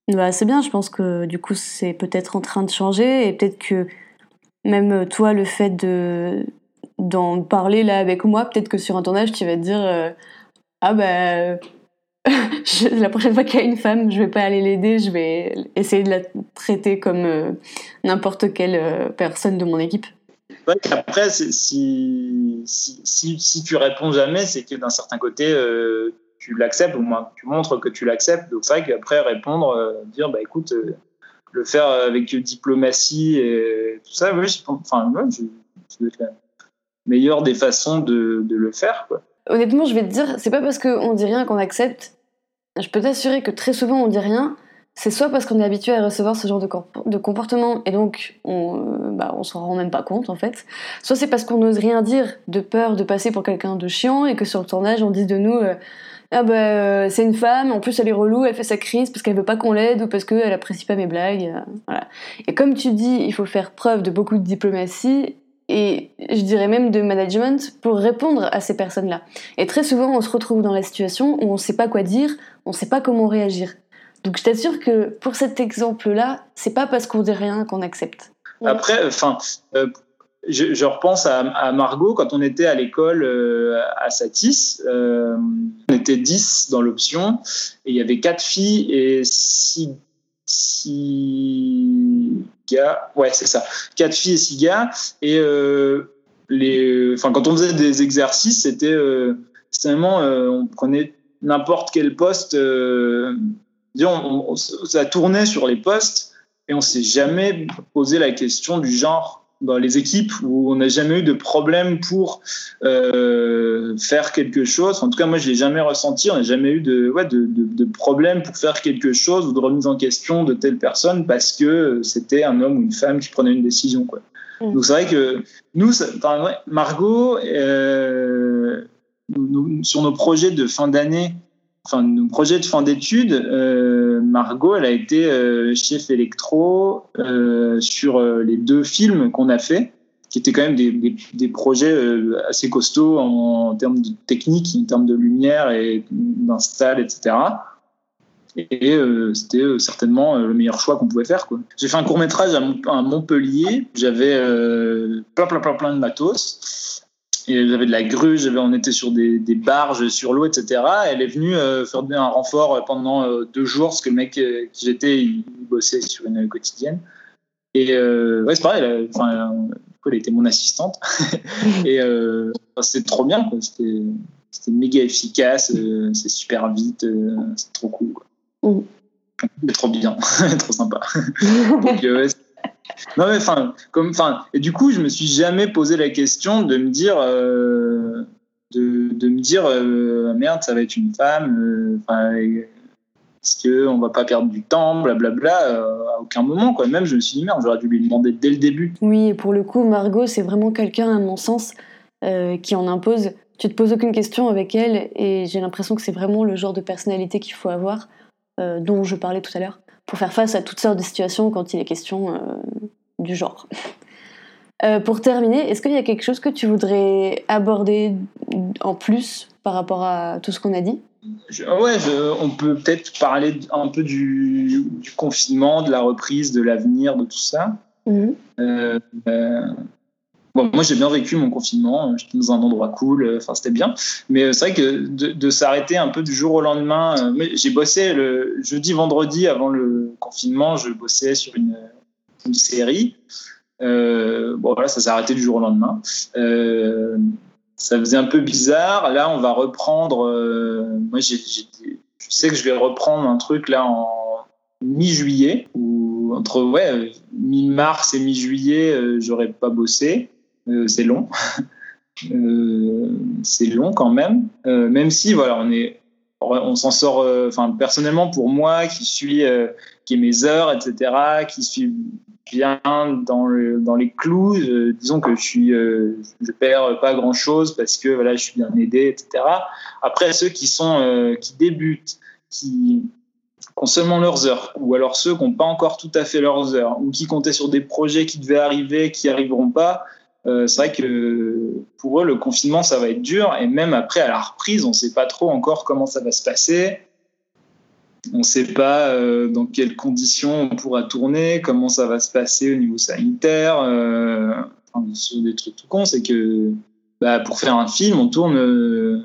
Bah, c'est bien, je pense que du coup, c'est peut-être en train de changer et peut-être que même toi, le fait de d'en parler là avec moi, peut-être que sur un tournage, tu vas te dire euh, Ah (laughs) ben, la prochaine fois qu'il y a une femme, je vais pas aller l'aider, je vais essayer de la traiter comme euh, n'importe quelle euh, personne de mon équipe. après, si, si, si, tu réponds jamais, c'est que d'un certain côté, tu l'acceptes, ou moins tu montres que tu l'acceptes. Donc c'est vrai qu'après, répondre, dire Bah écoute, le faire avec diplomatie et tout ça, oui, enfin, je, je, je, meilleure des façons de, le faire. Honnêtement, je vais te dire, c'est pas parce qu'on dit rien qu'on accepte. Je peux t'assurer que très souvent on dit rien. C'est soit parce qu'on est habitué à recevoir ce genre de, comportement et donc on, euh, bah, on s'en rend même pas compte en fait. Soit c'est parce qu'on n'ose rien dire de peur de passer pour quelqu'un de chiant et que sur le tournage on dise de nous euh, ah bah euh, c'est une femme, en plus elle est relou, elle fait sa crise parce qu'elle veut pas qu'on l'aide ou parce qu'elle apprécie pas mes blagues. Et comme tu dis, il faut faire preuve de beaucoup de diplomatie et je dirais même de management pour répondre à ces personnes-là. Et très souvent, on se retrouve dans la situation où on ne sait pas quoi dire, on ne sait pas comment réagir. Donc je t'assure que pour cet exemple-là, c'est pas parce qu'on dit rien qu'on accepte. Après, enfin, euh, je, repense à, Margot quand on était à l'école euh, à Satis. Euh, on était 10 dans l'option et il y avait quatre filles et six six Ouais, c'est ça. Quatre filles et six gars. Et euh, les, enfin, quand on faisait des exercices, c'était euh, vraiment, euh, on prenait n'importe quel poste. disons, ça tournait sur les postes et on s'est jamais posé la question du genre dans les équipes où on n'a jamais eu de problème pour euh, faire quelque chose. En tout cas, moi, je l'ai jamais ressenti. On n'a jamais eu de, ouais, de, de, de, problème pour faire quelque chose ou de remise en question de telle personne parce que c'était un homme ou une femme qui prenait une décision. Quoi. Mm. Donc c'est vrai que nous, ça, Margot, euh, nous, sur nos projets de fin d'année, enfin nos projets de fin d'études, euh, Margot, elle a été euh, chef électro euh, sur les deux films qu'on a fait, qui étaient quand même des, projets assez costauds en, termes de technique, en termes de lumière et d'install, etc. Et c'était certainement le meilleur choix qu'on pouvait faire. J'ai fait un court métrage à, à Montpellier. J'avais plein, plein, plein, plein de matos j'avais de la grue, on était sur des, barges sur l'eau, etc. Elle est venue euh, faire un renfort pendant euh, deux jours, parce que le mec euh, qui j'étais, il, bossait sur une quotidienne. Et ouais, c'est pareil, elle, enfin, elle était mon assistante. (laughs) et c'était trop bien, C'était, méga efficace, c'est super vite, c'est trop cool. Quoi. Mmh. trop bien, (laughs) trop sympa. (laughs) Donc, non mais enfin, comme enfin, et du coup, je me suis jamais posé la question de me dire, euh, de, de, me dire, euh, merde, ça va être une femme. Euh, est-ce que on va pas perdre du temps, blablabla, à aucun moment quoi. Même je me suis dit merde, j'aurais dû lui demander dès le début. Oui, et pour le coup, Margot, c'est vraiment quelqu'un, à mon sens, qui en impose. Tu te poses aucune question avec elle, et j'ai l'impression que c'est vraiment le genre de personnalité qu'il faut avoir, dont je parlais tout à l'heure pour faire face à toutes sortes de situations quand il est question euh, du genre. (laughs) Euh, pour terminer, est-ce qu'il y a quelque chose que tu voudrais aborder en plus par rapport à tout ce qu'on a dit? Ouais, on peut peut-être parler un peu du, confinement, de la reprise, de l'avenir, de tout ça. Mhm. Euh, Moi j'ai bien vécu mon confinement, j'étais dans un endroit cool, enfin c'était bien. Mais c'est vrai que de, s'arrêter un peu du jour au lendemain, j'ai bossé le jeudi, vendredi avant le confinement, je bossais sur une, série. bon voilà, ça s'est arrêté du jour au lendemain. ça faisait un peu bizarre. Là, on va reprendre. moi, je sais que je vais reprendre un truc là en mi-juillet, ou entre ouais, mi-mars et mi-juillet, euh, j'aurais pas bossé. Euh, c'est long. (laughs) Euh, c'est long quand même. même si, voilà, on est. On s'en sort, enfin personnellement pour moi qui suis, qui ai mes heures, etc., qui suis bien dans, le, dans les clous. disons que je suis, perds pas grand chose parce que voilà, je suis bien aidé, etc. Après ceux qui sont, qui débutent, qui, ont seulement leurs heures, ou alors ceux qui n'ont pas encore tout à fait leurs heures, ou qui comptaient sur des projets qui devaient arriver, qui arriveront pas, euh, c'est vrai que pour eux, le confinement, ça va être dur, et même après, à la reprise, on ne sait pas trop encore comment ça va se passer. On ne sait pas euh, dans quelles conditions on pourra tourner, comment ça va se passer au niveau sanitaire. Euh, enfin, des trucs tout cons, c'est que bah, pour faire un film, on tourne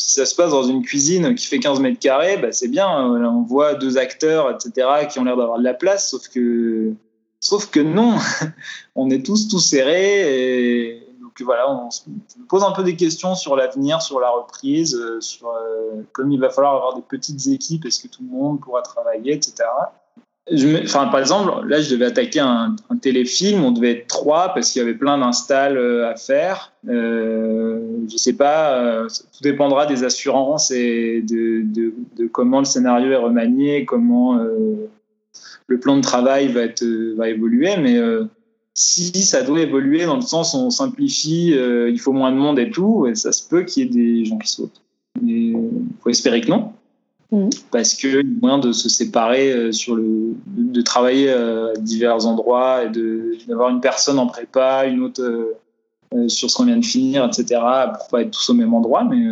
si ça se passe dans une cuisine qui fait 15 mètres carrés, bah c'est bien. On voit deux acteurs, etc., qui ont l'air d'avoir de la place, sauf que, sauf que non. (laughs) on est tous tous serrés. Donc voilà, on se pose un peu des questions sur l'avenir, sur la reprise, euh, sur euh, comme il va falloir avoir des petites équipes, est-ce que tout le monde pourra travailler, etc enfin, par exemple, là, je devais attaquer un, téléfilm, on devait être trois parce qu'il y avait plein d'installs euh, à faire. Euh, je sais pas, tout dépendra des assurances et de, comment le scénario est remanié, comment le plan de travail va, être, va évoluer. Mais si ça doit évoluer dans le sens où on simplifie, il faut moins de monde et tout, et ça se peut qu'il y ait des gens qui sautent. Mais il faut espérer que non. Mm. Parce qu'il y a moyen de se séparer euh, sur le, de travailler euh, à divers endroits et d'avoir une personne en prépa, une autre euh, sur ce qu'on vient de finir, etc. Pour pas être tous au même endroit, mais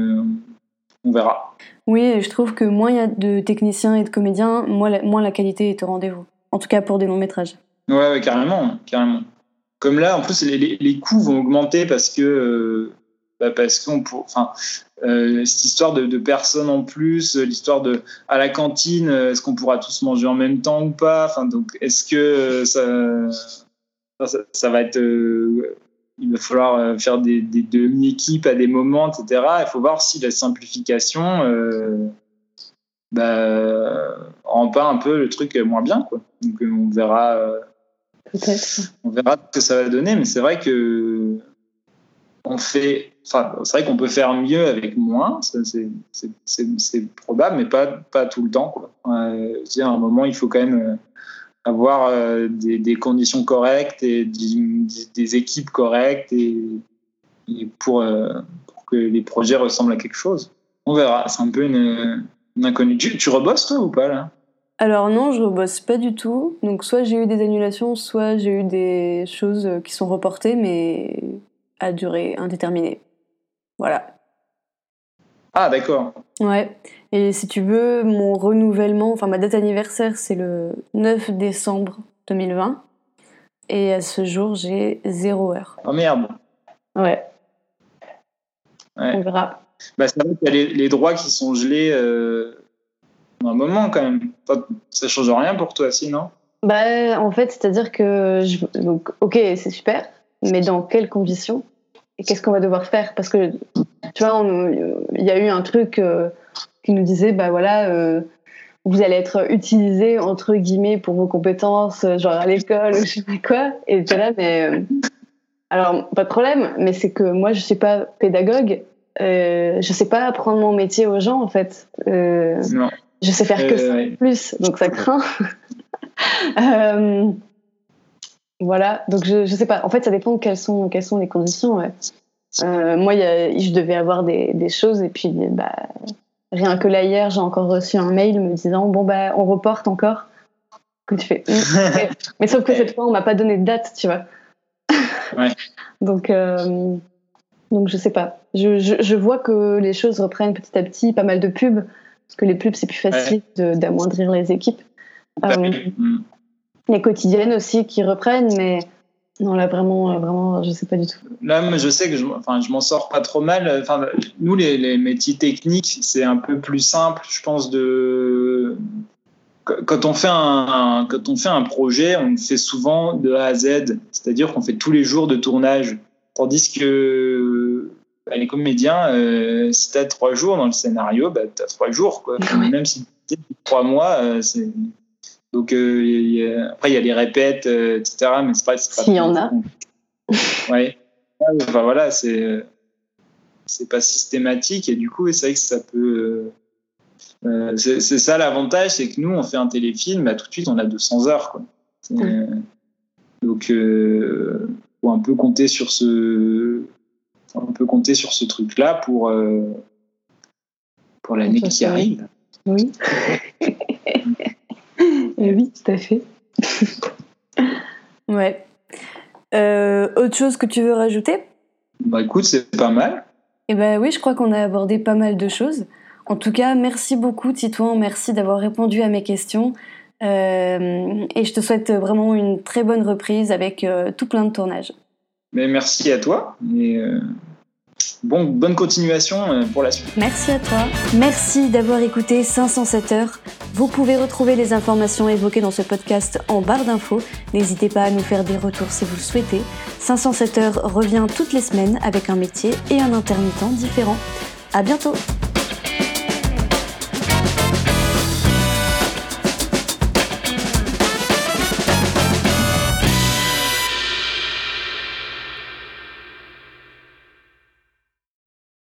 on verra. Oui, je trouve que moins il y a de techniciens et de comédiens, moins la, qualité est au rendez-vous. En tout cas pour des longs métrages. Ouais, carrément, carrément. Comme là, en plus, les, coûts vont augmenter parce que bah parce qu'on enfin euh, cette histoire de, personnes en plus, euh, l'histoire de à la cantine, euh, est-ce qu'on pourra tous manger en même temps ou pas? Enfin donc est-ce que ça, ça, va être il va falloir faire des, demi-équipes à des moments, etc. Il faut voir si la simplification bah, rend pas un peu le truc moins bien quoi. Donc on verra. On verra ce que ça va donner, mais c'est vrai que on fait, enfin, c'est vrai qu'on peut faire mieux avec moins, c'est probable, mais pas, pas tout le temps. Quoi. Euh, à un moment, il faut quand même euh, avoir euh, des, conditions correctes et des, équipes correctes et, pour, que les projets ressemblent à quelque chose. On verra, c'est un peu une, inconnue. Tu, tu rebosses toi ou pas là? Alors non, je rebosse pas du tout. Donc soit j'ai eu des annulations, soit j'ai eu des choses qui sont reportées, mais à durée indéterminée. Voilà. Ah, d'accord. Ouais. Et si tu veux, mon renouvellement, enfin ma date anniversaire, c'est le 9 décembre 2020. Et à ce jour, j'ai zéro heure. Oh merde. Ouais. On verra. Bah, c'est vrai qu'il y a les, droits qui sont gelés euh, un moment quand même. Ça change rien pour toi, sinon Bah, en fait, c'est-à-dire que. Je... Donc, ok, c'est super mais dans quelles conditions? Et qu'est-ce qu'on va devoir faire? Parce que, tu vois, il y a eu un truc euh, qui nous disait, bah voilà, euh, vous allez être utilisé, entre guillemets, pour vos compétences, euh, genre à l'école ou je sais pas quoi. Et tu là, mais. alors, pas de problème, mais c'est que moi, je suis pas pédagogue. Euh, je sais pas apprendre mon métier aux gens, en fait. non. Je sais faire que ça en plus, donc ça craint. (laughs) Voilà, donc je, je sais pas. En fait, ça dépend de quelles sont, quelles sont les conditions. Euh, moi, y a, je devais avoir des, des, choses et puis bah, rien que là hier, j'ai encore reçu un mail me disant bon bah on reporte encore. Que tu fais. (laughs) Mais sauf que cette fois, on m'a pas donné de date, tu vois. Ouais. (laughs) donc euh, donc je sais pas. Je, je, je, vois que les choses reprennent petit à petit, pas mal de pubs parce que les pubs c'est plus facile d'amoindrir les équipes. Euh, les quotidiennes aussi qui reprennent, mais Non, là, vraiment, vraiment, je sais pas du tout. Là, je sais que je, enfin, je m'en sors pas trop mal. Enfin, nous, les, les métiers techniques, c'est un peu plus simple, je pense, de. Quand on, fait un, quand on fait un projet, on le fait souvent de A à Z, c'est-à-dire qu'on fait tous les jours de tournage. Tandis que bah, les comédiens, euh, si tu as trois jours dans le scénario, bah, tu as trois jours. Quoi. Même si tu trois mois, euh, c'est. Donc, euh, après, il y a les répètes, etc. Mais c'est pas. S'il y en a. ouais. Enfin, voilà, c'est. C'est pas systématique et du coup, c'est vrai que ça peut. c'est ça l'avantage, c'est que nous, on fait un téléfilm, bah, tout de suite, on a 200 heures. Quoi. Donc, faut un peu compter sur ce, on peut compter sur ce truc-là pour, euh, pour l'année qui arrive. Oui. (laughs) Eh oui, tout à fait. (laughs) ouais. Euh, autre chose que tu veux rajouter? Bah écoute, c'est pas mal. Eh ben oui, je crois qu'on a abordé pas mal de choses. En tout cas, merci beaucoup Titouan, merci d'avoir répondu à mes questions. Euh, et je te souhaite vraiment une très bonne reprise avec tout plein de tournages. Mais merci à toi et euh, bon, bonne continuation euh, pour la suite. Merci à toi. Merci d'avoir écouté 507 heures. Vous pouvez retrouver les informations évoquées dans ce podcast en barre d'infos. N'hésitez pas à nous faire des retours si vous le souhaitez. 507 heures revient toutes les semaines avec un métier et un intermittent différent. À bientôt!